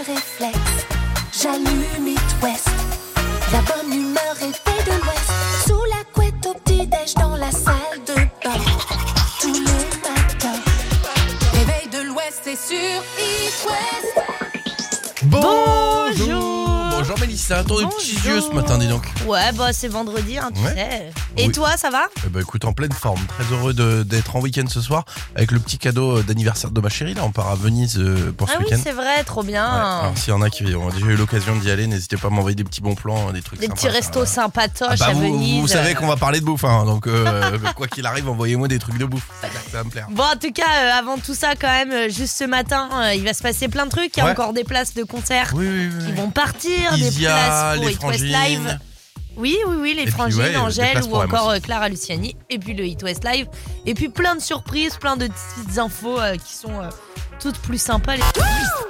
le réflexe. Des Bonjour. petits yeux ce matin, dis donc. Ouais, bah c'est vendredi, hein, tu Ouais. sais. Et Oui. toi, ça va? Eh ben, écoute, en pleine forme, très heureux de- d'être en week-end ce soir avec le petit cadeau euh, d'anniversaire de ma chérie. Là, on part à Venise euh, pour ce Ah oui, week-end. c'est vrai, trop bien. Alors, s'il y en a qui ont déjà eu l'occasion d'y aller, n'hésitez pas à m'envoyer des petits bons plans, des trucs Des sympas. petits restos Ah, sympatoches bah, à vous, Venise. vous savez qu'on va parler de bouffe, hein, donc euh, quoi qu'il arrive, envoyez-moi des trucs de bouffe. Ça, ça va me plaire. Bon, en tout cas, euh, avant tout ça, quand même, euh, juste ce matin, euh, il va se passer plein de trucs. Il y a Ouais. encore des places de concert Oui, oui, oui. qui vont partir, des Isia, pour les frangines. Live. Oui, oui, oui, les puis, frangines, ouais, Angèle ou encore euh, Clara Luciani. Et puis le Hit West Live. Et puis plein de surprises, plein de petites infos euh, qui sont euh, toutes plus sympas. les-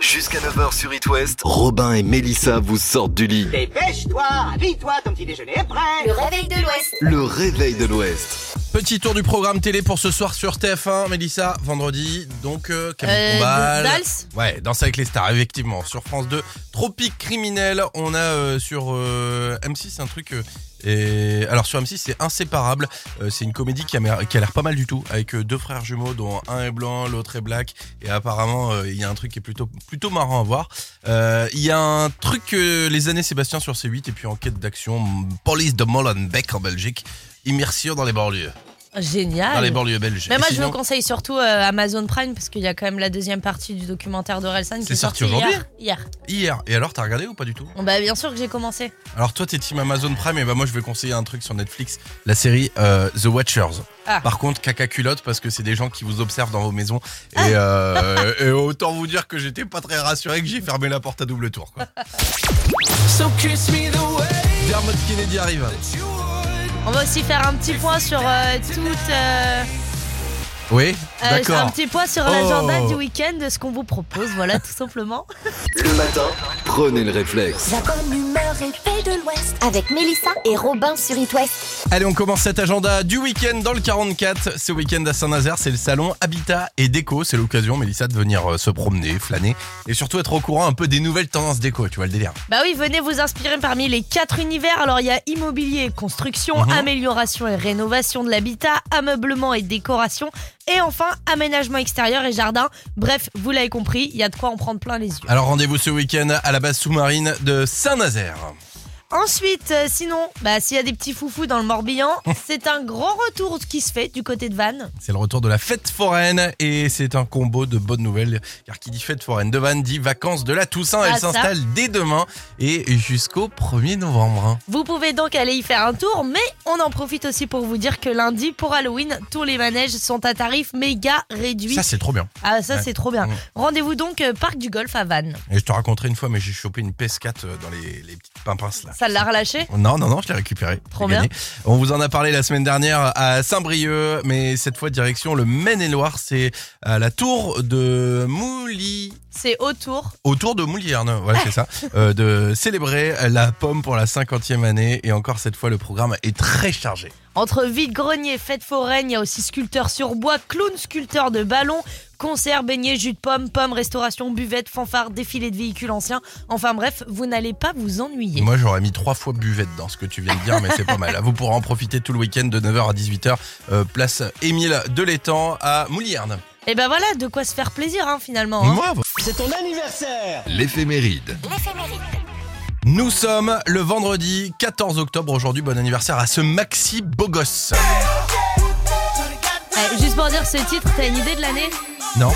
Jusqu'à 9h sur It West, Robin et Mélissa vous sortent du lit. Dépêche-toi, habille-toi, ton petit déjeuner est prêt. Le réveil de l'Ouest. Le réveil de l'Ouest. Petit tour du programme télé pour ce soir sur TF1, Mélissa, vendredi. Donc, euh, Camille Euh, Combal. Dals Ouais, Danse avec les stars, effectivement. Sur France 2, Tropique criminel. On a euh, sur euh, M6 un truc. Et alors sur M6 c'est inséparable. Euh, c'est une comédie qui a, l'air pas mal du tout, avec euh, deux frères jumeaux dont un est blanc, l'autre est black. Et apparemment euh, il y a un truc qui est plutôt plutôt marrant à voir. Il y a un truc les années Sébastien sur C8 et puis enquête d'action, Police de Molenbeek en Belgique. Immersion dans les banlieues, Génial. dans les banlieues belges. Mais Et moi, je vous conseille surtout euh, Amazon Prime parce qu'il y a quand même la deuxième partie du documentaire d'Orelsan qui C'est est sorti sorti aujourd'hui hier. Hier. Hier. Et alors, t'as regardé ou pas du tout? Bon, bah, bien sûr que j'ai commencé. Alors toi, t'es team Amazon Prime, et bah moi, je vais conseiller un truc sur Netflix, la série euh, The Watchers. Ah. Par contre, caca culotte parce que c'est des gens qui vous observent dans vos maisons. Et, euh, et autant vous dire que j'étais pas très rassuré que j'ai fermé la porte à double tour. Quoi. Dermot Kennedy arrive. On va aussi faire un petit point sur euh, toute. euh, Oui, euh, un d'accord. petit point sur Oh. l'agenda du week-end de ce qu'on vous propose. Voilà, tout simplement. Le matin, prenez le réflexe. La bonne humeur est de l'Ouest. Avec Mélissa et Robin sur It West. Allez, on commence cet agenda du week-end dans le 44. Ce week-end à Saint-Nazaire, c'est le salon Habitat et Déco. C'est l'occasion, Mélissa, de venir euh, se promener, flâner et surtout être au courant un peu des nouvelles tendances déco. Tu vois le délire. Bah oui, venez vous inspirer parmi les quatre univers. Alors, il y a immobilier et construction, Mhm. amélioration et rénovation de l'habitat, ameublement et décoration, et enfin, aménagement extérieur et jardin. Bref, vous l'avez compris, il y a de quoi en prendre plein les yeux. Alors rendez-vous ce week-end à la base sous-marine de Saint-Nazaire. Ensuite, euh, sinon, bah, s'il y a des petits foufous dans le Morbihan, c'est un grand retour qui se fait du côté de Vannes. C'est le retour de la fête foraine et c'est un combo de bonnes nouvelles car qui dit fête foraine de Vannes dit vacances de la Toussaint. Elle Ah, ça. s'installe dès demain et jusqu'au 1er novembre. Vous pouvez donc aller y faire un tour, mais on en profite aussi pour vous dire que lundi, pour Halloween, tous les manèges sont à tarif méga réduit. Ça c'est trop bien. ah, ça, Ouais. c'est trop bien. Mm. Rendez-vous donc euh, Parc du Golf à Vannes. Et je te raconterai une fois mais j'ai chopé une PS4 dans les, les petites pimpinces là. Ça l'a relâché Non, non, non, je l'ai récupéré. Trop bien. On vous en a parlé la semaine dernière à Saint-Brieuc, mais cette fois direction le Maine-et-Loire, c'est à la tour de Mouly. C'est autour. autour de Moulierne, voilà c'est ça, euh, de célébrer la pomme pour la 50e année et encore cette fois le programme est très chargé. Entre vide-grenier, fête foraine, il y a aussi sculpteur sur bois, clown sculpteur de ballon, concert, beignets, jus de pomme, pommes, restauration, buvette, fanfare, défilé de véhicules anciens. Enfin bref, vous n'allez pas vous ennuyer. Moi j'aurais mis trois fois buvette dans ce que tu viens de dire mais c'est pas mal. Vous pourrez en profiter tout le week-end de 9h à 18h, euh, place Émile de l'Étang à Moulierne. Et ben voilà, de quoi se faire plaisir hein, finalement. hein. Moi, C'est ton anniversaire. L'éphéméride. Nous sommes le vendredi 14 octobre aujourd'hui, bon anniversaire à ce Maxi beau gosse. Ouais, juste pour dire ce titre, t'as une idée de l'année? Non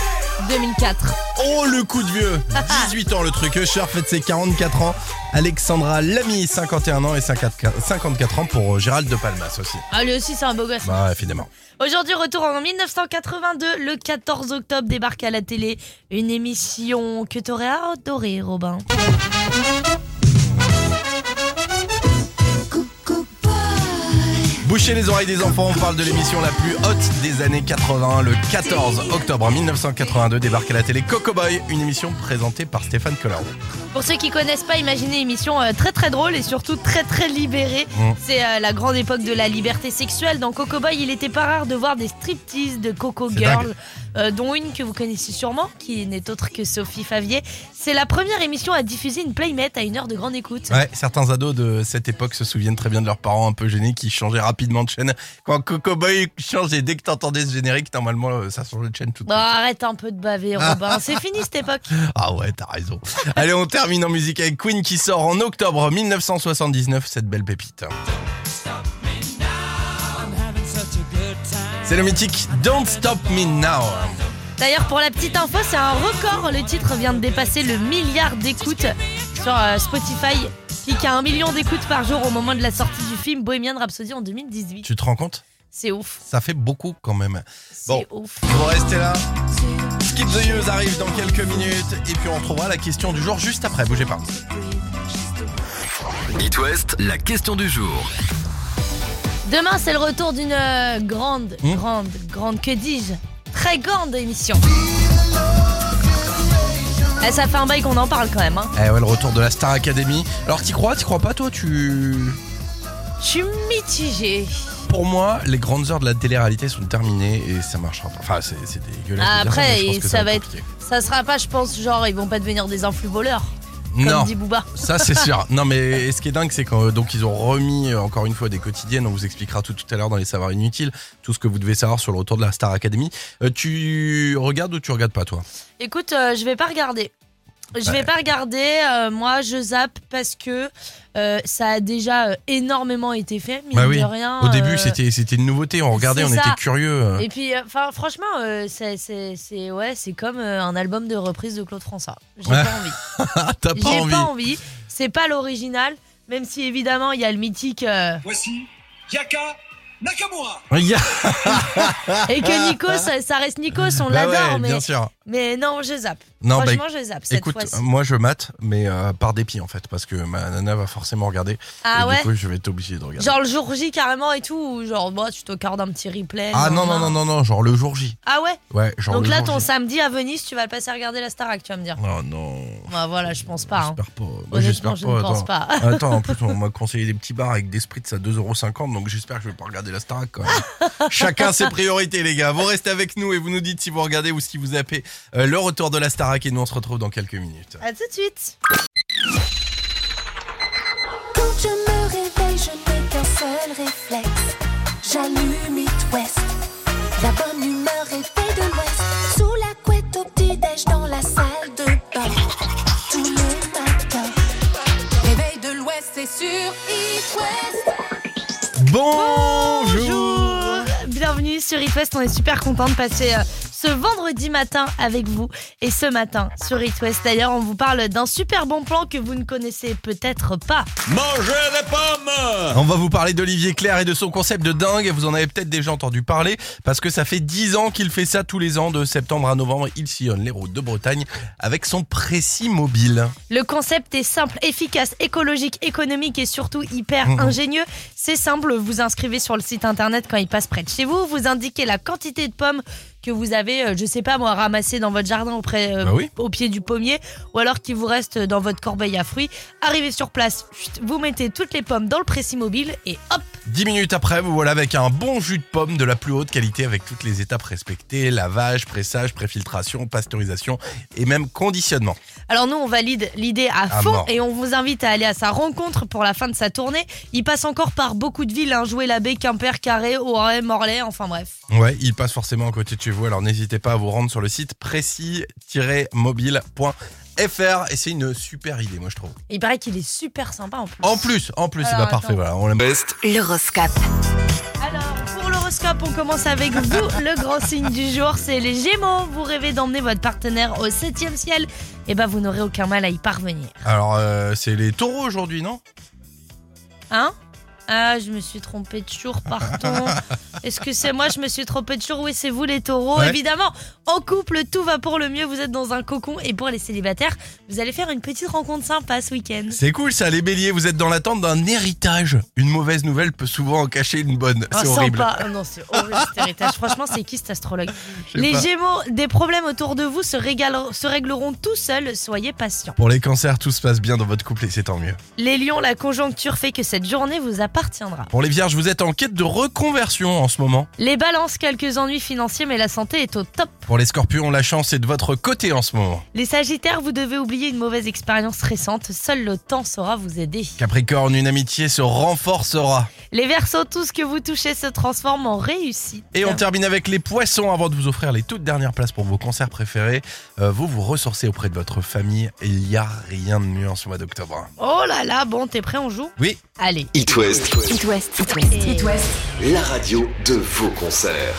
2004. Oh le coup de vieux 18 ans le truc, Usher fête ses 44 ans, Alexandra Lamy 51 ans et 54 54 ans pour euh, Gérald de Palmas aussi. Ah lui aussi c'est un beau gosse. Bah évidemment. Aujourd'hui, retour en 1982, le 14 octobre, débarque à la télé une émission que t'aurais adoré, Robin. Bouchez les oreilles des enfants, on parle de l'émission la plus haute des années 80. Le 14 octobre 1982 débarque à la télé Coco Boy, une émission présentée par Stéphane Collaro. Pour ceux qui connaissent pas, imaginez une émission euh, très très drôle et surtout très très libérée. Mm. C'est euh, la grande époque de la liberté sexuelle. Dans Coco Boy, il était pas rare de voir des striptease de Coco Girls, euh, dont une que vous connaissez sûrement, qui n'est autre que Sophie Favier. C'est la première émission à diffuser une playmate à une heure de grande écoute. Ouais, certains ados de cette époque se souviennent très bien de leurs parents un peu gênés qui changeaient rapidement de chaîne. Quand Coco Boy change et dès que t'entendais ce générique, normalement euh, ça changeait de chaîne tout de Bon, suite. arrête un peu de baver, Robin. C'est fini cette époque. Ah ouais, t'as raison. Allez, on termine en musique avec Queen qui sort en octobre 1979, cette belle pépite. C'est le mythique Don't Stop Me Now. D'ailleurs, pour la petite info, c'est un record. Le titre vient de dépasser le milliard d'écoutes sur euh, Spotify, qui a un million d'écoutes par jour au moment de la sortie du film Bohemian Rhapsody en 2018. Tu te rends compte? C'est ouf. Ça fait beaucoup quand même. C'est Bon. ouf. Vous restez là. Skip the News arrive dans quelques minutes et puis on retrouvera la question du jour juste après. Bougez pas. It West, la question du jour. Demain, c'est le retour d'une euh, grande, Hmm. grande, grande, que dis-je Très grande émission. Eh, ça fait un bail qu'on en parle quand même. Hein. Eh ouais, le retour de la Star Academy. Alors t'y crois, t'y crois pas toi Tu Je suis mitigée. Pour moi, les grandes heures de la télé-réalité sont terminées et ça marchera pas. Enfin, c'est c'est dégueulasse. de dire Après, mais je pense que ça va être- compliqué. Ça sera pas, je pense, genre, ils vont pas devenir des influx voleurs, comme Non. dit Booba. Ça c'est sûr. Non mais ce qui est dingue c'est qu'ils donc ils ont remis euh, encore une fois des quotidiennes. On vous expliquera tout tout à l'heure dans les savoirs inutiles tout ce que vous devez savoir sur le retour de la Star Academy. Euh, tu regardes ou tu regardes pas toi? Écoute, euh, je vais pas regarder. Je vais pas regarder. euh, moi, je zappe parce que euh, ça a déjà euh, énormément été fait. Mine Bah oui. de rien. Au début euh, c'était c'était une nouveauté. On regardait, on c'est ça. était curieux. euh. Et puis, enfin, franchement, euh, c'est c'est c'est- ouais, c'est comme euh, un album de reprise de Claude François. J'ai Ouais. pas envie. Ah, T'as pas J'ai envie pas envie. C'est pas l'original, même si évidemment il y a le mythique euh, Voici Yaka Nakamura. Regarde. et que Nikos, ça, ça reste Nikos, on Bah ouais, l'adore, mais bien sûr. Mais non, je zappe. Non, bah, Franchement, je zappe cette Écoute, fois-ci. moi je mate, mais euh, par dépit en fait, parce que ma nana va forcément regarder. Ah et ouais. Du coup, je vais être obligé de regarder. Genre le jour J carrément et tout, ou genre moi tu t'accordes un petit replay. ah non, non, non, non, non, genre le jour J. Ah ouais Ouais, genre Donc le là jour ton J. samedi à Venise, tu vas le passer à regarder la Starac, tu vas me dire. Oh non. Bah voilà, je pense pas. hein. J'espère pas. Bah, j'espère je pas. ne pense attends. pas. Attends, en plus, on m'a conseillé des petits bars avec des spritz à 2,50€, donc j'espère que je vais pas regarder la Starac quand même. Chacun ses priorités, les gars. Vous restez avec nous et vous nous dites si vous regardez ou si vous zappez le retour de la Starac et nous on se retrouve dans quelques minutes. À tout de suite. Quand je me réveille, je n'ai qu'un seul réflexe. J'allume It West. La bonne humeur est faite de l'Ouest. Sous la couette au petit-déj dans la salle de bain. Tous les matins. Réveil de l'Ouest, c'est sur It West. Bonjour Bienvenue sur It West, on est super content de passer euh, ce vendredi matin avec vous. Et ce matin sur It West d'ailleurs, on vous parle d'un super bon plan que vous ne connaissez peut-être pas. Mangez des pommes On va vous parler d'Olivier Claire et de son concept de dingue. Vous en avez peut-être déjà entendu parler parce que ça fait 10 ans qu'il fait ça tous les ans. De septembre à novembre, il sillonne les routes de Bretagne avec son précis mobile. Le concept est simple, efficace, écologique, économique et surtout hyper Mhm. ingénieux. C'est simple, vous inscrivez sur le site internet quand il passe près de chez vous, vous indiquez la quantité de pommes que vous avez, euh, je sais pas moi, ramassées dans votre jardin auprès, euh, Bah oui. au pied du pommier, ou alors qui vous reste dans votre corbeille à fruits. Arrivez sur place, vous mettez toutes les pommes dans le précis mobile et hop, 10 minutes après, vous voilà avec un bon jus de pomme de la plus haute qualité avec toutes les étapes respectées, lavage, pressage, préfiltration, pasteurisation et même conditionnement. Alors nous, on valide l'idée à fond et on vous invite à aller à sa rencontre pour la fin de sa tournée. Il passe encore par beaucoup de villes, hein, Jouer la baie, Quimper, Carré, Auray, Morlaix, enfin bref. Ouais, il passe forcément à côté de chez vous, alors n'hésitez pas à vous rendre sur le site précis-mobile.fr et c'est une super idée, moi je trouve. Il paraît qu'il est super sympa en plus. En plus, en plus, c'est pas parfait, voilà, on l'aime. Best, L'horoscope. Alors, pour l'horoscope, on commence avec vous. Le grand signe du jour, c'est les Gémeaux. Vous rêvez d'emmener votre partenaire au septième ciel. Et ben, vous n'aurez aucun mal à y parvenir. Alors, euh, c'est les taureaux aujourd'hui, non? Hein? Ah, je me suis trompée de jour, pardon. Est-ce que c'est moi, je me suis trompée de jour? Oui, c'est vous les taureaux. Ouais. Évidemment, en couple, tout va pour le mieux. Vous êtes dans un cocon. Et pour les célibataires, vous allez faire une petite rencontre sympa ce week-end. C'est cool ça, les béliers, vous êtes dans l'attente d'un héritage. Une mauvaise nouvelle peut souvent en cacher une bonne. Ah, C'est horrible. sympa. Ah non, c'est horrible cet héritage. Franchement, c'est qui cet astrologue? Les pas. gémeaux, des problèmes autour de vous se, se régleront tout seuls. Soyez patients. Pour les cancers, tout se passe bien dans votre couple et c'est tant mieux. Les lions, la conjoncture fait que cette journée vous appartiendra. Pour les vierges, vous êtes en quête de reconversion en ce moment. Les balances, quelques ennuis financiers, mais la santé est au top. Pour les scorpions, la chance est de votre côté en ce moment. Les sagittaires, vous devez oublier une mauvaise expérience récente. Seul le temps saura vous aider. Capricorne, une amitié se renforcera. Les versos, tout ce que vous touchez se transforme en réussite. Et on termine avec les poissons avant de vous offrir les toutes dernières places pour vos concerts préférés. Euh, vous vous ressourcez auprès de votre famille et il n'y a rien de mieux en ce mois d'octobre. Oh là là, bon, t'es prêt, on joue? Oui, Allez. It West, It West, It West, Et- It West. la radio de vos concerts.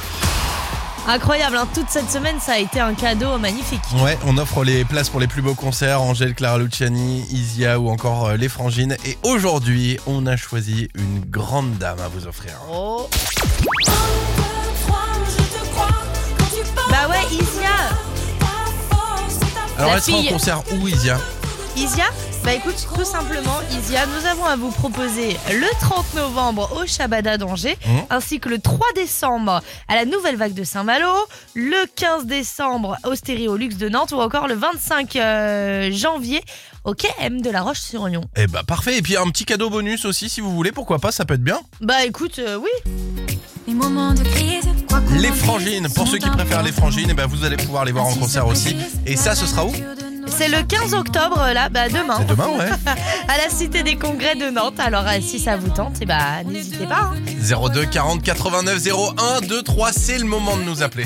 Incroyable, hein, toute cette semaine, ça a été un cadeau magnifique. ouais, on offre les places pour les plus beaux concerts, Angèle, Clara Luciani, Isia ou encore euh, les Frangines. Et aujourd'hui, on a choisi une grande dame à vous offrir. Oh. Bah ouais, Isia. Alors, La elle sera en fille. concert où, Isia? Isia? Bah écoute, tout simplement, Isia, nous avons à vous proposer le 30 novembre au Shabada d'Angers, Mhm. ainsi que le 3 décembre à la Nouvelle Vague de Saint-Malo, le 15 décembre au Stéréolux de Nantes ou encore le 25 euh, janvier au KM de la Roche-sur-Yon. Eh bah parfait, et puis un petit cadeau bonus aussi si vous voulez, pourquoi pas, ça peut être bien. Bah écoute, euh, oui. Les moments de crise, Les frangines, pour ceux qui préfèrent les frangines, eh ben vous allez pouvoir les voir en concert aussi. Et ça, ce sera où C'est le 15 octobre, là, bah demain, C'est demain, ouais. à la Cité des Congrès de Nantes. Alors euh, si ça vous tente, eh bah n'hésitez pas. hein. 02 40 89 01 2 3, c'est le moment de nous appeler.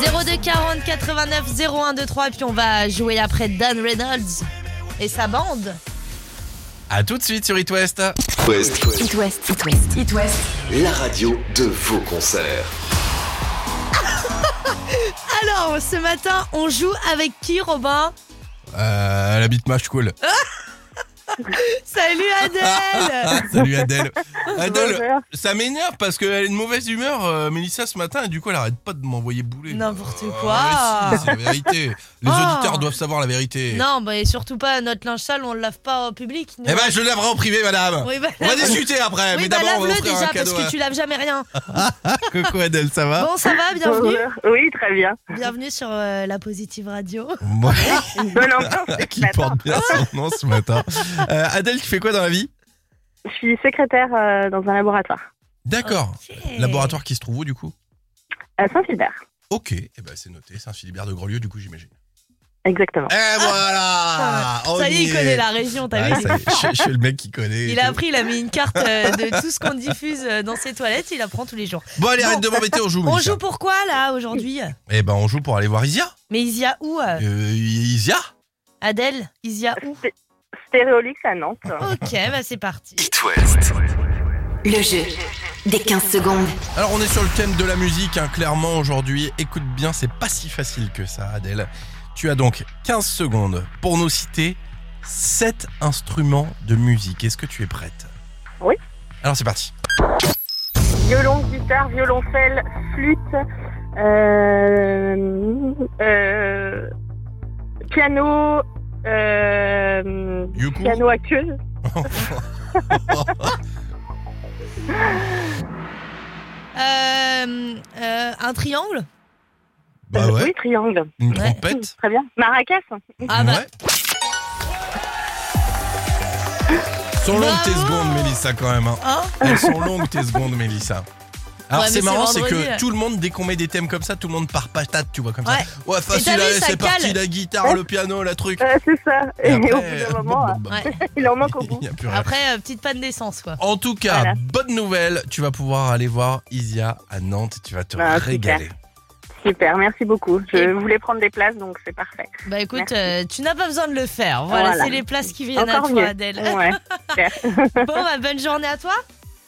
02 40 89 01 23 et puis on va jouer après Dan Reynolds et sa bande. À tout de suite sur It West. West, It West, It West, It West. la radio de vos concerts. Alors ce matin on joue avec qui Robin? Euh, la bite match cool. Salut Adèle Salut Adèle. Adèle, Bonjour. ça m'énerve parce qu'elle a une mauvaise humeur, euh, Mélissa, ce matin, et du coup, elle arrête pas de m'envoyer bouler. N'importe Euh, quoi. mais si, C'est la vérité. Les Oh. auditeurs doivent savoir la vérité. Non bah et surtout pas notre linge sale on le lave pas au public. nous. Eh ben, je le laverai en privé, madame. Oui, bah, On va discuter après, Oui mais bah d'abord, on va lave-le offrir déjà un parce cadeau. que tu laves jamais rien. à- Coucou Adèle, ça va? Bon ça va, bienvenue. Bonjour. Oui, très bien. Bienvenue sur euh, la Positive Radio. Moi, Une bonne ambiance ce qui matin. porte bien son nom ce matin. Euh, Adèle, tu fais quoi dans la vie? Je suis secrétaire euh, dans un laboratoire D'accord. Ok. Laboratoire qui se trouve où, du coup? À Saint-Philbert. Ok, eh ben, c'est noté. C'est un Philibert de Grelieu, du coup, j'imagine. Exactement. Et voilà On Ça y est, il connaît la région, t'as Ah, vu? ça y est, je, je suis le mec qui connaît. Il a appris, il a mis une carte euh, de tout ce qu'on diffuse euh, dans ses toilettes, il apprend tous les jours. Bon, allez, Bon. arrête de m'embêter, on joue. On Mélissa. joue pourquoi là aujourd'hui? Eh ben, on joue pour aller voir Isia. Mais Isia où euh? Euh, Isia? Adèle Isia où? Stéréolux à Nantes. Ok, bah c'est parti. It West, Le jeu des 15 secondes. Alors, on est sur le thème de la musique, hein, clairement, aujourd'hui. Écoute bien, c'est pas si facile que ça, Adèle. Tu as donc 15 secondes pour nous citer 7 instruments de musique. Est-ce que tu es prête? Oui. Alors, c'est parti. Violon, guitare, violoncelle, flûte, euh, euh, piano, euh, piano à queue, Euh, euh, un triangle? Bah ouais. oui, triangle. Une Ouais. trompette Très bien. Maracas. Ah bah, Ouais. Sont longues tes Bravo. secondes, Mélissa, quand même. hein. hein Elles sont longues tes secondes, Mélissa. Alors Ouais, c'est marrant, c'est que tout le monde, dès qu'on met des thèmes comme ça, tout le monde part patate, tu vois, comme Ouais. ça. Ouais, facile, c'est parti, la guitare, le piano, la truc. Euh, c'est ça. Et, après, au bout d'un moment, bah, bah, bah, Ouais. il en manque au bout. Après, euh, petite panne d'essence quoi. En tout cas, Voilà. bonne nouvelle, tu vas pouvoir aller voir Isia à Nantes, tu vas te Ah, super. régaler. Super, merci beaucoup. Je voulais prendre des places, donc c'est parfait. Bah écoute, euh, tu n'as pas besoin de le faire. Voilà, Voilà. c'est les places qui viennent Encore à toi, mieux. Adèle. Ouais. Bon, bah bonne journée à toi.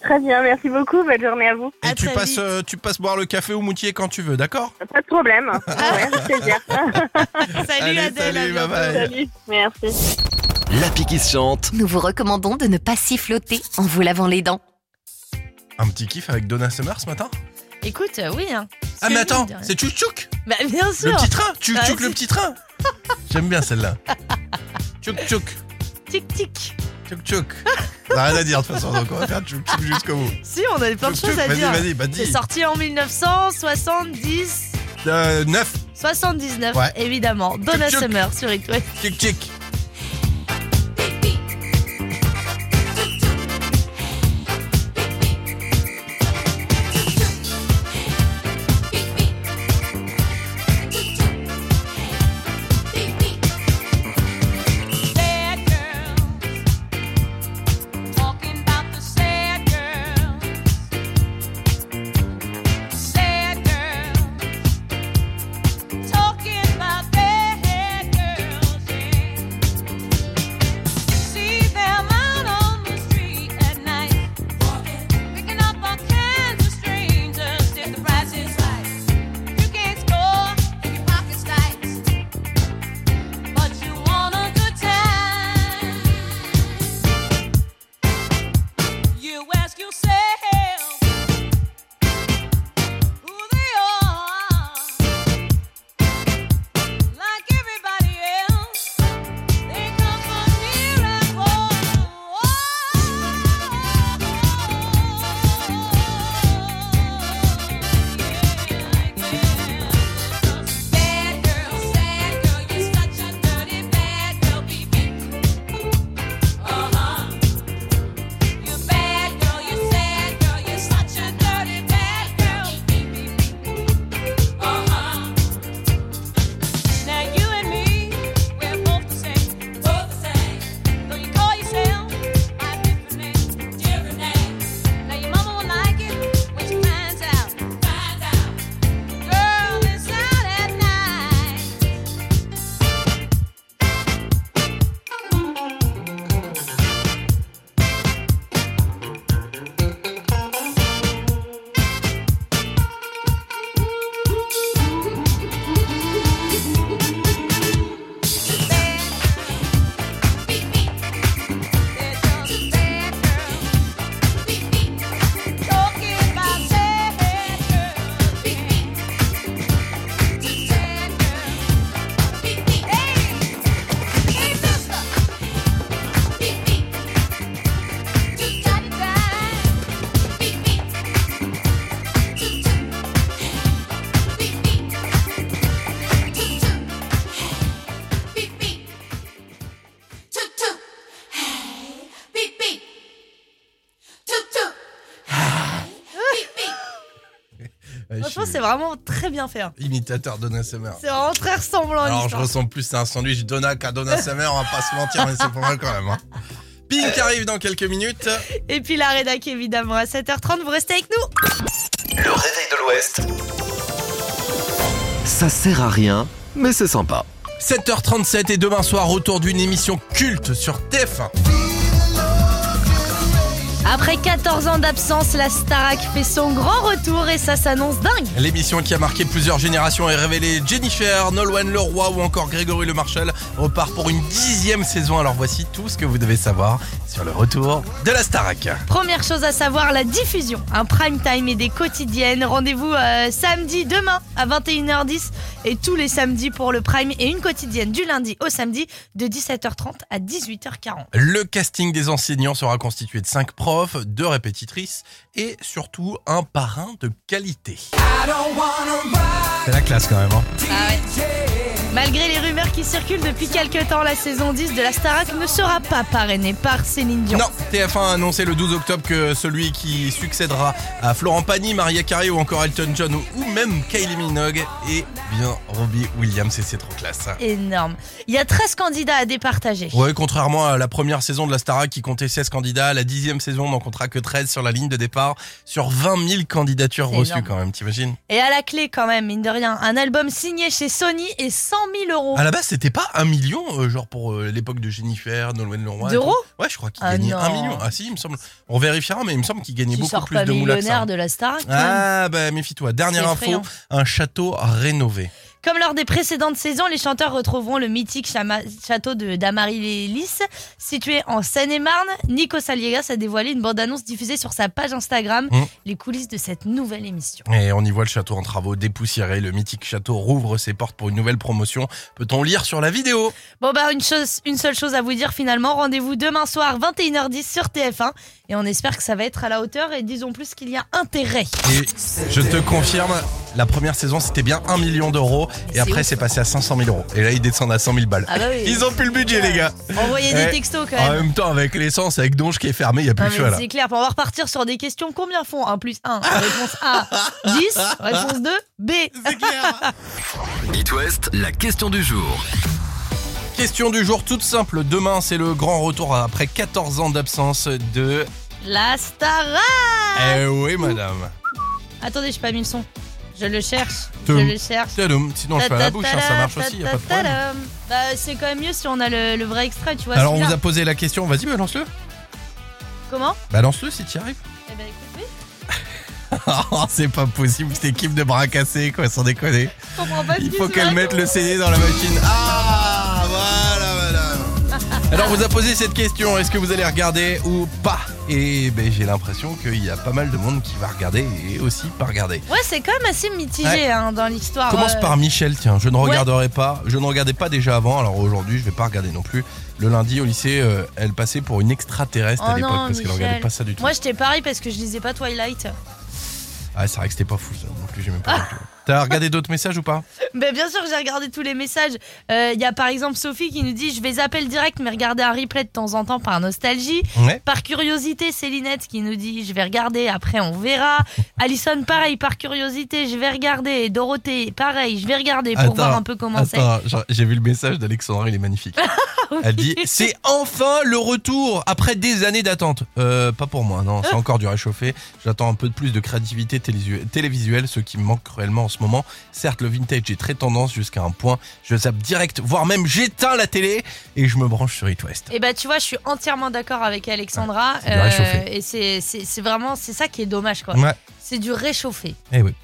Très bien, merci beaucoup. Bonne journée à vous. Et À tu très passes, vite. euh, tu passes boire le café au moutier quand tu veux, d'accord? Pas de problème. Ouais, avec plaisir. Salut Allez, Adèle, à salut, bye bientôt. bye. Salut, merci. L'appli qui se chante. Nous vous recommandons de ne pas siffloter en vous lavant les dents. Un petit kiff avec Donna Summer ce matin? Écoute, euh, oui. Hein. Ah mais attends, c'est Tchouk Tchouk Bah, bien Le sûr. petit train Tchouk Ah, Tchouk le petit train? J'aime bien celle-là. Tchouk Tchouk Tic tic. Tchouk Tchouk. On a rien à dire de toute façon, donc on va faire Tchouk Tchouk jusqu'au bout. Si, on avait plein de choses à vas-y, dire. vas-y, bah dis. C'est sorti en 1970. Euh, 9, 79, Ouais. évidemment. Donna Tchouk, tchouk. Summer sur It West. Tchouk Tchouk. Ouais, Franchement, je suis c'est vraiment très bien fait. hein. Imitateur Donna Summer. C'est vraiment très ressemblant Alors je ressemble plus à un sandwich Donna qu'à Donna Summer, on va pas se mentir, mais c'est pas mal quand même. hein. Pink arrive dans quelques minutes. Et puis la rédac, évidemment, à 7h30, vous restez avec nous. Le réveil de l'Ouest. Ça sert à rien, mais c'est sympa. 7h37 et demain soir, retour d'une émission culte sur TF1. Après 14 ans d'absence, la Starac fait son grand retour et ça s'annonce dingue. L'émission qui a marqué plusieurs générations et révélé Jennifer, Nolwenn Leroy ou encore Grégory Le Marchal repart pour une dixième saison. Alors voici tout ce que vous devez savoir sur le retour de la Starac. Première chose à savoir, la diffusion. Un prime time et des quotidiennes. Rendez-vous euh, samedi demain à 21h10 et tous les samedis pour le prime et une quotidienne du lundi au samedi de 17h30 à 18h40. Le casting des enseignants sera constitué de 5 profs, deux répétitrices et surtout un parrain de qualité. C'est la classe quand même. hein. Ah Malgré les rumeurs qui circulent depuis quelques temps, la saison 10 de la Starac ne sera pas parrainée par Céline Dion. Non, TF1 a annoncé le 12 octobre que celui qui succédera à Florent Pagny, Maria Carey ou encore Elton John ou, même Kylie Minogue est bien Robbie Williams et c'est trop classe. ça. Énorme. Il y a 13 candidats à départager. Ouais, contrairement à la première saison de la Starac qui comptait 16 candidats, la dixième saison n'en comptera que 13 sur la ligne de départ sur 20 000 candidatures reçues énorme. quand même, t'imagines? Et à la clé, quand même, mine de rien, un album signé chez Sony et 100 000 euros. À la base, c'était pas un million, euh, genre pour euh, l'époque de Jennifer, Nolwenn Leroy. D'euros? Ouais, je crois qu'il Ah gagnait non. un million. Ah si, il me semble. On vérifiera, mais il me semble qu'il gagnait tu beaucoup sors plus pas de moulins que ça. millionnaire de la même. Ah bah méfie-toi. Dernière info, effrayant. un château rénové. Comme lors des précédentes saisons, les chanteurs retrouveront le mythique château de d'Amarie-les-Lys, situé en Seine-et-Marne. Nico Saliegas a dévoilé une bande-annonce diffusée sur sa page Instagram, Mmh. les coulisses de cette nouvelle émission. Et on y voit le château en travaux dépoussiéré. Le mythique château rouvre ses portes pour une nouvelle promotion. Peut-on lire sur la vidéo? Bon bah une chose, une seule chose à vous dire finalement, rendez-vous demain soir 21h10 sur TF1 et on espère que ça va être à la hauteur et disons plus qu'il y a intérêt. Et je te confirme, la première saison c'était bien 1 million d'euros et C'est après c'est passé à 500 000 euros. Et là ils descendent à 100 000 balles. Ah bah oui. Ils ont plus le budget les gars. Envoyez des textos quand En même. même temps avec l'essence, avec Donge qui est fermé, il y a plus le mais choix là. c'est clair, on va repartir sur des questions. Combien font 1 plus 1 Réponse A, 10. Réponse 2, B. It West, la question du jour. Question du jour toute simple. Demain c'est le grand retour après 14 ans d'absence de... La Stara Eh oui madame. Attendez, j'ai pas mis le son. Je le cherche, je le cherche. Sinon je fais à la bouche, hein, ça marche aussi, y a pas de problème. Ta-ta-ta-ta-ta. Bah, c'est quand même mieux si on a le, le vrai extrait, tu vois. Alors on celui-là. vous a posé la question, vas-y balance-le. Comment? Balance-le si tu y arrives. Eh ben écoute, oui. Oh, c'est pas possible, cette équipe de bras cassés, quoi, sans déconner. Je comprends pas ce Il faut se qu'elle passe. mette le CD dans la machine. Ah. Alors, on vous a posé cette question est-ce que vous allez regarder ou pas? Et ben, j'ai l'impression qu'il y a pas mal de monde qui va regarder et aussi pas regarder. Ouais, c'est quand même assez mitigé Ouais. hein, dans l'histoire. Commence euh, par Michel, tiens, je ne Ouais. regarderai pas. Je ne regardais pas déjà avant, alors aujourd'hui, je vais pas regarder non plus. Le lundi au lycée, euh, elle passait pour une extraterrestre Oh à l'époque parce qu'elle regardait pas ça du tout. Moi, j'étais pareil parce que je lisais pas Twilight. Ah, c'est vrai que c'était pas fou ça non plus, j'aimais pas du tout. T'as regardé d'autres messages ou pas Ben, bien sûr, j'ai regardé tous les messages. Euh, Il y a par exemple Sophie qui nous dit Je vais zapper le direct, mais regarder un replay de temps en temps par nostalgie. Ouais. Par curiosité, Célinette qui nous dit Je vais regarder, après on verra. Alison, pareil, par curiosité, je vais regarder. Et Dorothée, pareil, je vais regarder pour Attends, voir un peu comment c'est. J'ai- vu le message d'Alexandra, il est magnifique. Elle dit c'est enfin le retour après des années d'attente. Euh, pas pour moi, non, c'est encore du réchauffé. J'attends un peu de plus de créativité télévisu- télévisuelle, ce qui me manque cruellement en ce moment. Certes, le vintage est très tendance jusqu'à un point. Je zappe direct, voire même j'éteins la télé et je me branche sur It West. Et bah tu vois, je suis entièrement d'accord avec Alexandra. réchauffé. et c'est- c'est c'est vraiment, c'est ça qui est dommage quoi. Ouais, C'est du réchauffé. eh oui.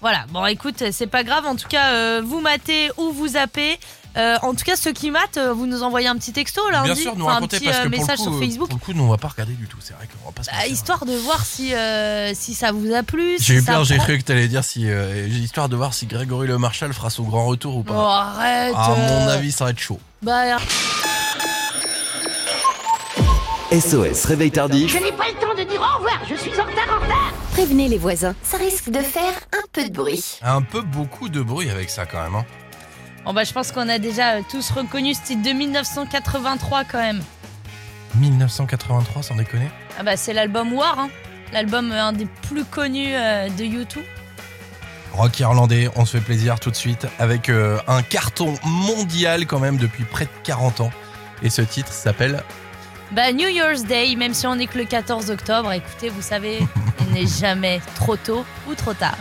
Voilà, bon écoute, c'est pas grave. En tout cas, euh, vous matez ou vous zappez. Euh, en tout cas, ceux qui matent, euh, vous nous envoyez un petit texto lundi. Bien sûr, nous Enfin, un racontez petit parce euh, que pour le, message coup, sur Facebook. pour le coup, nous on va pas regarder du tout. C'est vrai qu'on va pas se Bah, mentir. histoire de voir si, euh, si ça vous a plu. J'ai si eu peur, j'ai cru que t'allais dire si euh, histoire de voir si Grégory Le Marchal fera son grand retour ou pas. Oh, arrête. à mon avis, ça va être chaud. Bah, SOS, réveil tardif. n'ai pas le temps de dire au revoir, je suis en retard, en retard. Prévenez les voisins, ça risque de faire un peu de bruit. Un peu beaucoup de bruit avec ça quand même. Hein. Bon, bah, je pense qu'on a déjà euh, tous reconnu ce titre de 1983 quand même. 1983, sans déconner. Ah bah c'est l'album War, hein. l'album euh, un des plus connus euh, de YouTube. Rock irlandais, on se fait plaisir tout de suite avec euh, un carton mondial quand même depuis près de 40 ans. Et ce titre s'appelle Bah New Year's Day, même si on est que le 14 octobre, écoutez, vous savez, il n'est jamais trop tôt ou trop tard.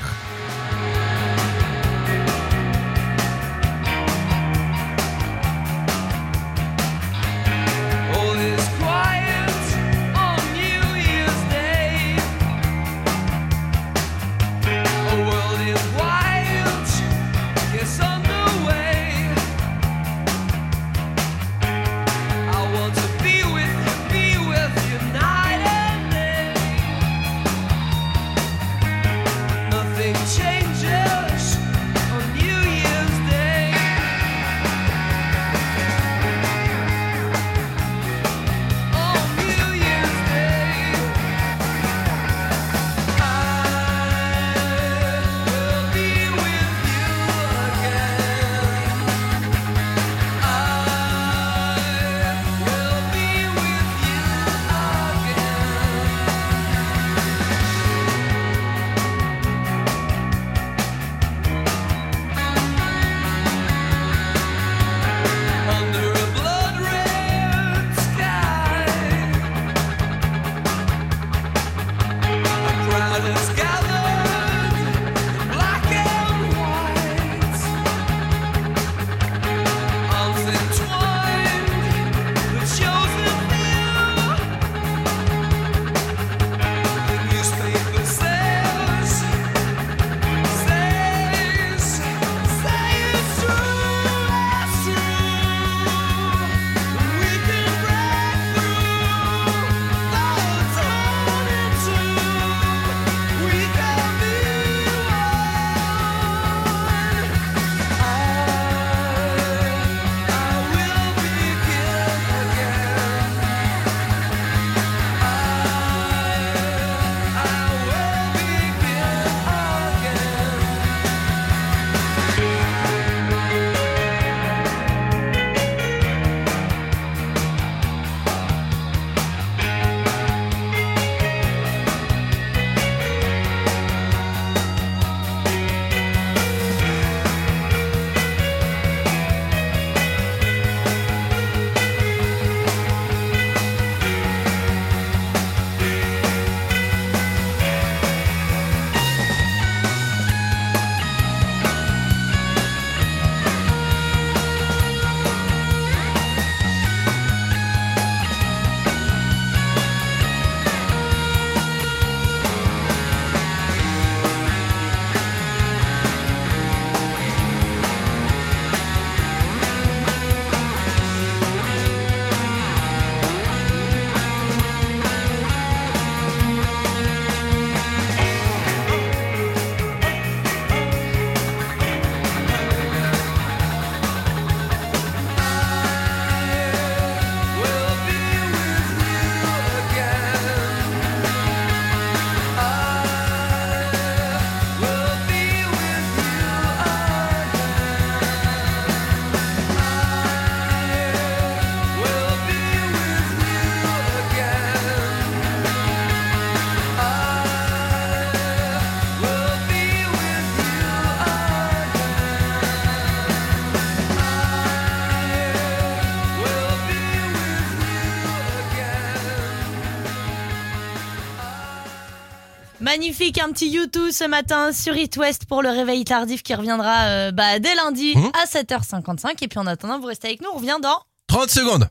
Magnifique, un petit YouTube ce matin sur It West pour le réveil tardif qui reviendra euh, bah, dès lundi Mhm. à 7h55. Et puis en attendant, vous restez avec nous, on revient dans... 30 secondes.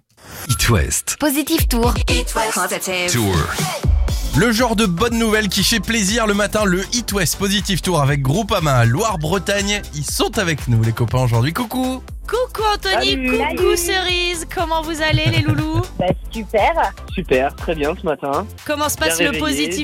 It West Positive Tour. Tour. Le genre de bonne nouvelle qui fait plaisir le matin, le Hit West Positive Tour avec Groupama Loire-Bretagne. Ils sont avec nous les copains aujourd'hui. Coucou Coucou Anthony, Salut. coucou Cerise, comment vous allez les loulous Bah, super. Super, très bien ce matin. Comment se passe le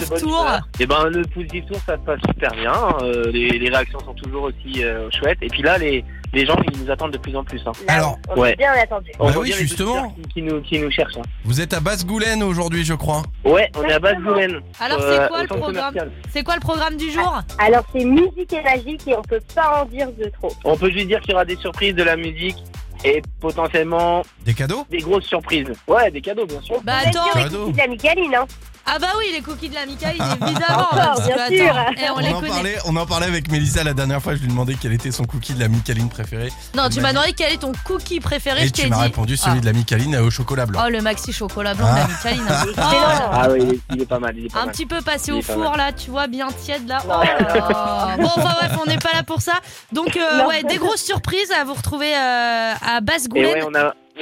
bonne Tour. Eh ben le positif tour ça se passe super bien. euh, les, les réactions sont toujours aussi euh, chouettes. Et puis là les, les gens ils nous attendent de plus en plus. hein. Alors, On Ouais. est bien attendu. On Bah voit oui, bien justement. Qui, qui nous, qui nous cherchent. hein. vous êtes à Basse-Goulaine aujourd'hui je crois. Ouais, on est à base Exactement. Goulaine. Alors euh, c'est quoi le programme. C'est quoi le programme du jour Alors, c'est musique et magique et on peut pas en dire de trop. On peut juste dire qu'il y aura des surprises, de la musique et potentiellement Des cadeaux des grosses surprises. Ouais, des cadeaux bien sûr. Bah On attends, de la Micaline, hein. Ah bah oui, les cookies de la Micaline, évidemment Encore, parce que, bien attends, sûr. eh, on, les en connaît. parlait, on en parlait avec Mélissa la dernière fois, je lui demandais quel était son cookie de la Micaline préféré. Non, tu m'as m'a demandé quel est ton cookie préféré, Et je t'ai tu m'as dit. répondu celui Ah. de la Micaline au chocolat blanc. Oh, le maxi chocolat blanc de la Ah. Micaline. hein. Oh. Ah oui, il est, il est pas mal. Il est pas un mal. petit peu passé Il au four là, tu vois, bien tiède là. Oh là. Bon, enfin bref, on n'est pas là pour ça. Donc, euh, ouais, des grosses surprises à vous retrouver euh, à Et Basse-Goulaine.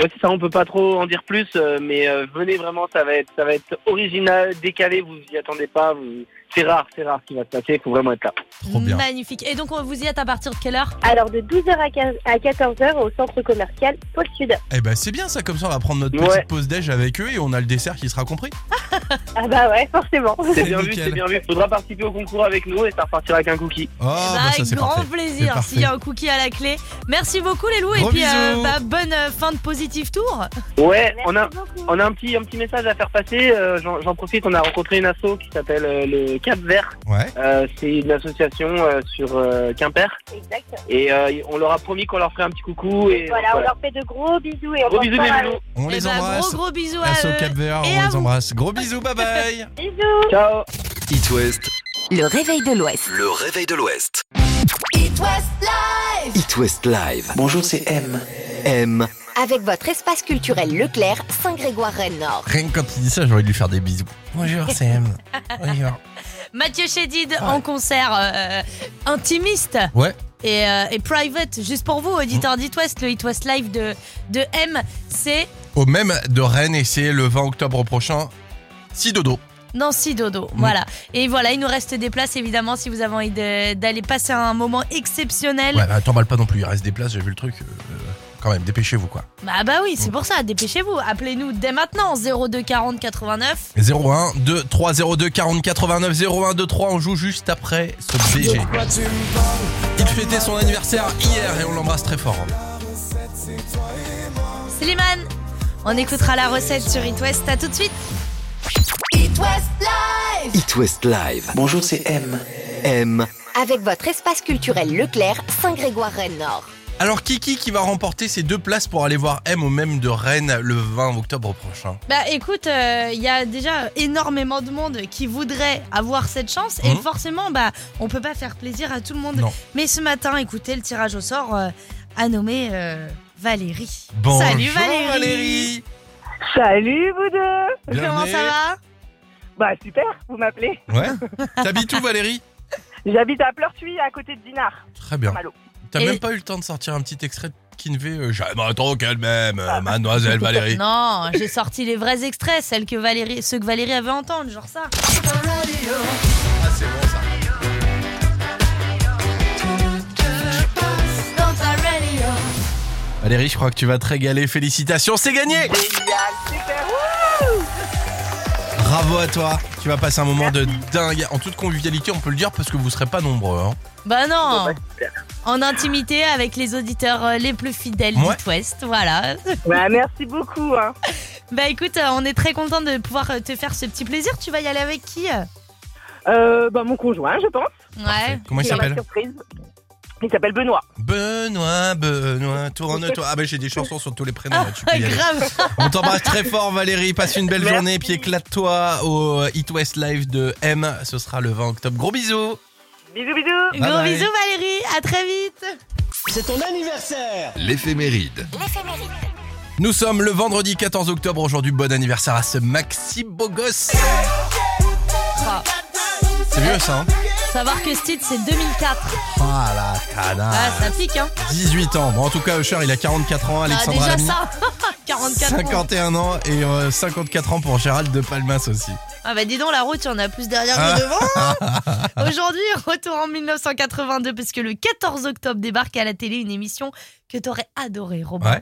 Ouais, ça, on peut pas trop en dire plus, euh, mais euh, venez vraiment, ça va être, ça va être original, décalé, vous y attendez pas, vous... c'est rare, c'est rare ce qui va se passer, il faut vraiment être là. Trop bien. Magnifique. Et donc, on vous y êtes à partir de quelle heure Alors, de 12h à 15 à 14h au centre commercial Pôle Sud. Eh ben c'est bien ça, comme ça on va prendre notre Ouais. petite pause déj avec eux et on a le dessert qui sera compris. Ah bah ouais, forcément. C'est bien vu, nickel. c'est bien vu. Faudra participer au concours avec nous et ça repartira avec un cookie. Oh Eh ben, bah ça avec c'est grand parfait. plaisir parfait. s'il y a un cookie à la clé. Merci beaucoup les loups Gros et puis bisous. bah, bonne euh, fin de positive tour. Ouais, Merci on a, beaucoup. on a un petit, un petit message à faire passer. euh, J'en j'en profite, on a rencontré une asso qui s'appelle euh, le Cap Vert. Ouais. Euh, c'est une association euh, sur euh, Quimper Exact. et euh, on leur a promis qu'on leur ferait un petit coucou et Voilà, on leur fait de gros bisous et on Gros pense bisous les à loulous. On Eh les embrasse. Gros gros bisous à eux. Cap Vert, et on à les vous. embrasse. Gros bisous, bye bye. Bisous. Ciao. It West, Le réveil de l'Ouest. le réveil de l'Ouest. It West Live. It West Live. Bonjour, c'est M. M. Avec votre espace culturel Leclerc, Saint-Grégoire-Rennes-Nord. Rien que quand il dit ça, j'ai envie de lui faire des bisous. Bonjour, c'est M. Bonjour. Mathieu Chédid en concert euh, intimiste. Ouais. Et, euh, et private, juste pour vous, auditeurs d'It West, le It West Live de, de M, c'est Au même de Rennes et c'est le 20 octobre prochain. Si dodo. Nancy Dodo. Mm. Voilà. Et voilà, il nous reste des places évidemment si vous avez envie d'aller passer un moment exceptionnel. Ouais, bah, t'emballes pas non plus, il reste des places, j'ai vu le truc. euh, quand même, dépêchez-vous quoi. Bah bah oui, c'est pour ça, dépêchez-vous. Appelez-nous dès maintenant 02 40 89. 01 2 3 02 40 89 01 2 3 on joue juste après ce BG. Il fêtait son anniversaire hier et on l'embrasse très fort. Slimane, on écoutera la recette sur It West. À tout de suite. It West Live. It West Live. Bonjour, c'est M. M. Avec votre espace culturel Leclerc, Saint-Grégoire-Rennes-Nord. Alors Kiki qui va remporter ses deux places pour aller voir M au même de Rennes le 20 octobre prochain. Bah écoute, il y a déjà énormément de monde qui voudrait avoir cette chance et Mhm. forcément, bah on peut pas faire plaisir à tout le monde. Non. Mais ce matin, écoutez, le tirage au sort euh, a nommé euh, Valérie. Bonjour Salut Valérie. Valérie. Salut vous deux. Comment ça va? Bah super, vous m'appelez. Ouais. T'habites où Valérie? J'habite à Pleurtuis à côté de Dinard. Très bien. Malo. T'as Et- même pas eu le temps de sortir un petit extrait de Kinvé euh, J'aimerais trop qu'elle-même, euh, mademoiselle Valérie. Non, j'ai sorti les vrais extraits, celles que Valérie, ceux que Valérie avait entendre, genre ça. Ah c'est bon ça. Valérie, je crois que tu vas te régaler. Félicitations, c'est gagné Génial, super. Bravo à toi. Tu vas passer un moment de dingue. En toute convivialité, on peut le dire parce que vous serez pas nombreux. hein. Bah non, bah, en intimité avec les auditeurs euh, les plus fidèles Ouais. d'It West, voilà. Bah merci beaucoup. Hein. Bah écoute, euh, on est très content de pouvoir euh, te faire ce petit plaisir. Tu vas y aller avec qui Euh, bah mon conjoint, je pense. Ouais. Comment il C'est ma s'appelle? surprise. Il s'appelle Benoît. Benoît, Benoît, tourne-toi. Ah bah j'ai des chansons sur tous les prénoms. là, tu peux y aller. Grave. On t'embrasse très fort Valérie, passe une belle Merci. journée puis éclate-toi au It West Live de M, ce sera le 20 octobre. Gros bisous Bisous bisous. Gros bye. bisous Valérie, à très vite. C'est ton anniversaire L'éphéméride. Nous sommes le vendredi 14 octobre aujourd'hui, bon anniversaire à ce Maxi beau gosse. C'est vieux ça, hein? Savoir que titre, c'est 2004. Ah la Ah, ça pique, hein 18 ans. Bon, en tout cas, Usher, il a 44 ans. Ah, Alexandra déjà Lamy, ça 44 ans. 51 ans et euh, 54 ans pour Gérald de Palmas aussi. Ah bah dis donc, la route, il y en a plus derrière Ah. que devant Aujourd'hui, retour en 1982, parce que le 14 octobre débarque à la télé une émission que t'aurais adoré, Robin. Ouais.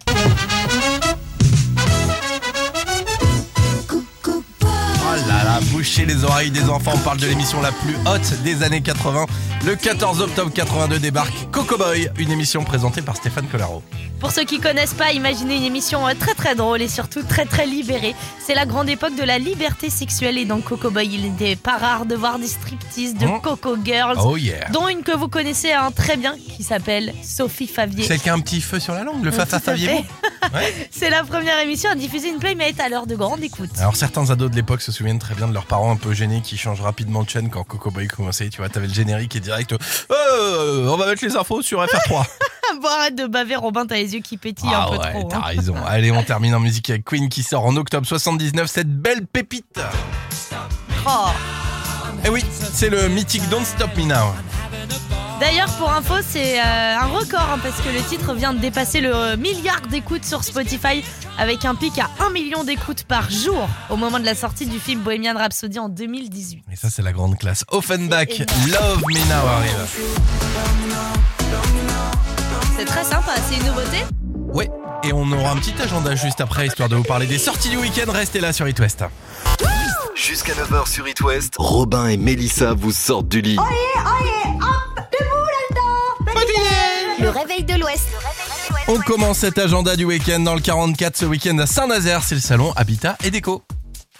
Là là, bouchez les oreilles des enfants. On parle de l'émission la plus haute des années 80. Le 14 octobre 82 débarque Coco Boy, une émission présentée par Stéphane Collaro. Pour ceux qui connaissent pas, imaginez une émission euh, très très drôle et surtout très très libérée. C'est la grande époque de la liberté sexuelle et dans Coco Boy, il n'était pas rare de voir des striptease de Mmh. Coco Girls, Oh yeah. dont une que vous connaissez hein, très bien, qui s'appelle Sophie Favier. Celle qui a un petit feu sur la langue, le Euh, Fafa Favier. Ouais. C'est la première émission à diffuser une Playmate à l'heure de grande écoute. Alors certains ados de l'époque se souviennent très bien de leurs parents un peu gênés qui changent rapidement de chaîne quand Coco Boy commençait. Tu vois, t'avais le générique et direct. Euh, on va mettre les infos sur FR3. Bon, arrête de baver, Robin, t'as les yeux qui pétillent un Ah peu ouais, trop. t'as hein. raison. Allez, on termine en musique avec Queen qui sort en octobre 79. Cette belle pépite. Oh. Eh oui, c'est le mythique Don't Stop Me Now. D'ailleurs, pour info, c'est euh, un record hein, parce que le titre vient de dépasser le euh, milliard d'écoutes sur Spotify avec un pic à 1 million d'écoutes par jour au moment de la sortie du film Bohemian Rhapsody en 2018. Et ça, c'est la grande classe. Offenbach, Love Me Now arrive. C'est très sympa, c'est une nouveauté Ouais, et on aura un petit agenda juste après, histoire de vous parler des sorties du week-end. Restez là sur It West. Jusqu'à 9h sur It West, Robin et Mélissa vous sortent du lit. Réveil de l'Ouest. On commence cet agenda du week-end dans le 44 ce week-end à Saint-Nazaire, c'est le salon Habitat et Déco.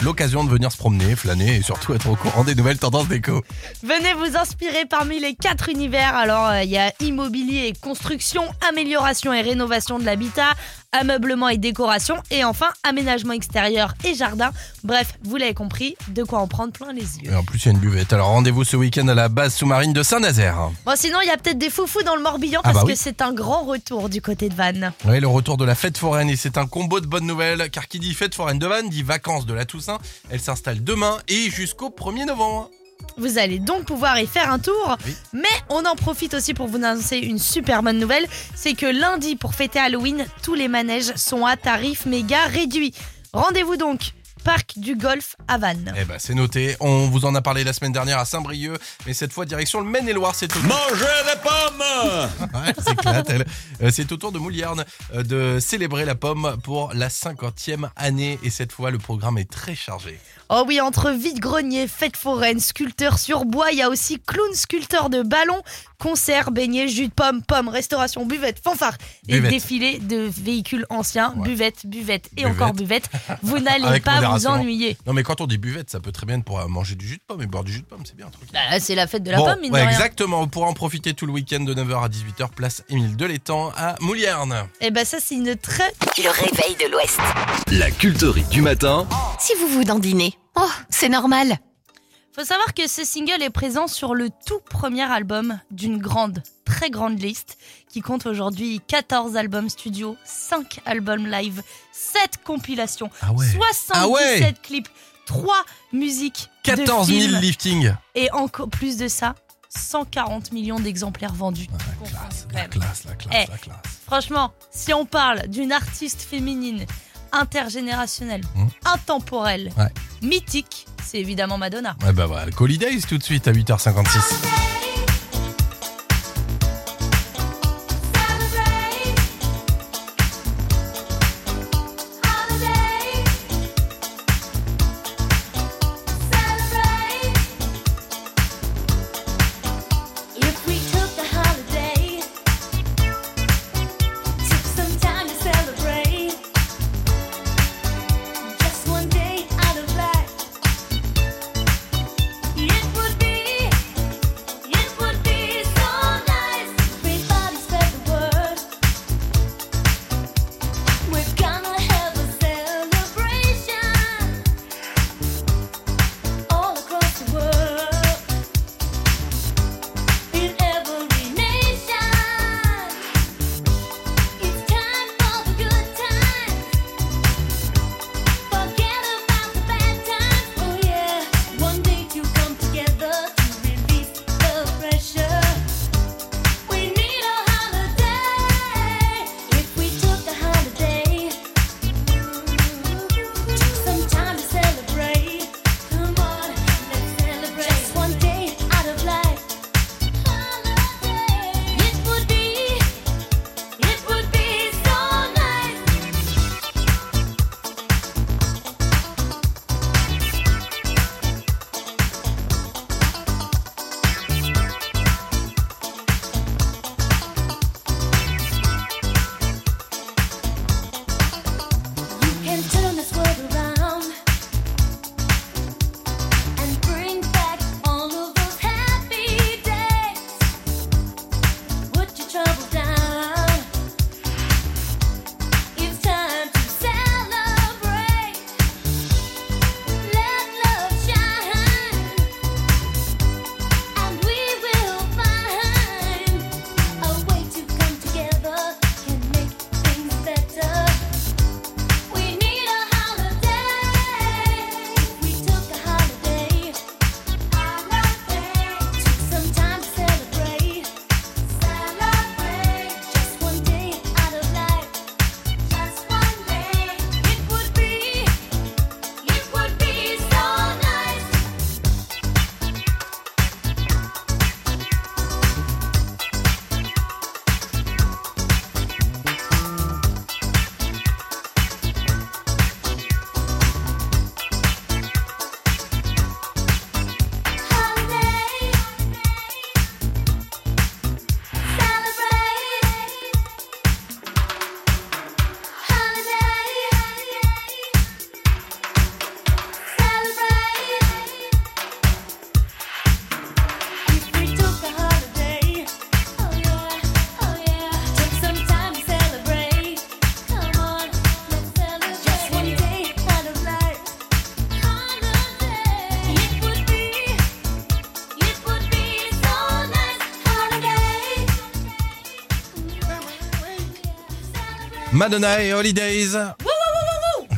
L'occasion de venir se promener, flâner et surtout être au courant des nouvelles tendances déco. Venez vous inspirer parmi les quatre univers. Alors, euh, il y a immobilier et construction, amélioration et rénovation de l'habitat, ameublement et décoration, et enfin aménagement extérieur et jardin. Bref, vous l'avez compris, de quoi en prendre plein les yeux. Et en plus, il y a une buvette. Alors rendez-vous ce week-end à la base sous-marine de Saint-Nazaire. Bon, sinon, il y a peut-être des foufous dans le Morbihan Ah parce bah oui. que c'est un grand retour du côté de Vannes. Oui, le retour de la fête foraine et c'est un combo de bonnes nouvelles car qui dit fête foraine de Vannes dit vacances de la Toussaint. Elle s'installe demain et jusqu'au 1er novembre. Vous allez donc pouvoir y faire un tour. Oui. Mais on en profite aussi pour vous annoncer une super bonne nouvelle. C'est que lundi, pour fêter Halloween, tous les manèges sont à tarif méga réduit. Rendez-vous donc, Parc du Golf à Vannes. Eh ben c'est noté, on vous en a parlé la semaine dernière à Saint-Brieuc, mais cette fois direction le Maine-et-Loire, c'est au tour. Mangez des pommes Ouais, c'est éclate, elle. Euh, C'est au tour de Moulierne euh, de célébrer la pomme pour la 50e année et cette fois le programme est très chargé. Oh oui, entre vide-grenier, fête foraine, sculpteur sur bois, il y a aussi clown sculpteur de ballons, concerts, beignets, jus de pomme, pommes, restauration, buvette, fanfare et Buvette. défilé de véhicules anciens, Ouais. buvette, buvette et Buvette. encore buvette. Vous n'allez pas vous ennuyer. Non mais quand on dit buvette, ça peut très bien être pour manger du jus de pomme et boire du jus de pomme, c'est bien un truc. Bah, c'est la fête de la Bon, pomme, mine ouais, de rien. exactement, vous pourrez en profiter tout le week-end de 9h à 18h, place Émile Delétang à Moulierne. Et bah ça c'est une très... Le réveil de l'Ouest. La culterie du matin, Si vous vous dandinez. Oh, c'est normal. Faut savoir que ce single est présent sur le tout premier album d'une grande, très grande liste qui compte aujourd'hui 14 albums studio, 5 albums live, 7 compilations, Ah ouais. 77 Ah ouais. clips, 3 musiques, de 14 000 films, liftings. et encore plus de ça, 140 millions d'exemplaires vendus. La classe, Quand la même. classe, la classe, Eh. la classe. Franchement, si on parle d'une artiste féminine intergénérationnelle, Hmm. intemporelle, Ouais. mythique, c'est évidemment Madonna. Ouais bah voilà, Call Days tout de suite à 8h56. Madonna et Holidays.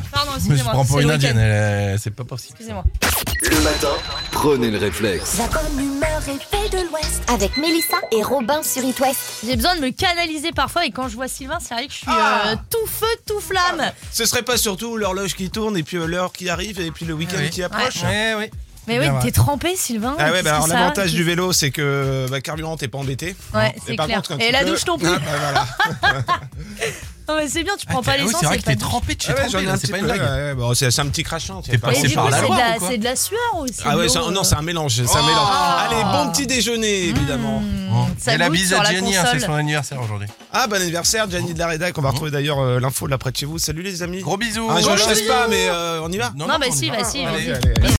Pardon, Je me excusez-moi. prends pour c'est une le week-end. indienne, c'est pas possible. Excusez-moi. Le matin, prenez le réflexe. La bonne humeur est faite de l'Ouest. Avec Mélissa et Robin sur It West. J'ai besoin de me canaliser parfois et quand je vois Sylvain, c'est vrai que je suis Ah. euh, tout feu, tout flamme. Ce serait pas surtout l'horloge qui tourne et puis euh, l'heure qui arrive et puis le week-end Ah oui. qui approche Ouais, oui. Mais oui, Bien, t'es trempé, Sylvain. Ah ouais, Qu'est-ce bah alors ça- l'avantage du vélo, c'est que bah, carburant, t'es pas embêté. Ouais, c'est par clair. contre, quand Et la peux- douche non plus. Ah, bah, voilà. Non, mais c'est bien, tu Ah, prends pas oui, l'essence. c'est vrai que t'es trempé chez Ah ouais, trempé, c'est pas une blague. c'est un petit tu la c'est c'est de la sueur ou c'est Ah ouais, non, euh, c'est un mélange. C'est un mélange. Allez, bon petit déjeuner, évidemment. Mmh, ça Et la bise à Jenny, hein, c'est son anniversaire aujourd'hui. Ah, bon anniversaire, Gianni de la Rédac. On va retrouver d'ailleurs euh, l'info là près de chez vous. Salut les amis. Gros bisous. Je ne laisse bisous. pas, mais euh, on y va Non, bah on y si, bah vas-y.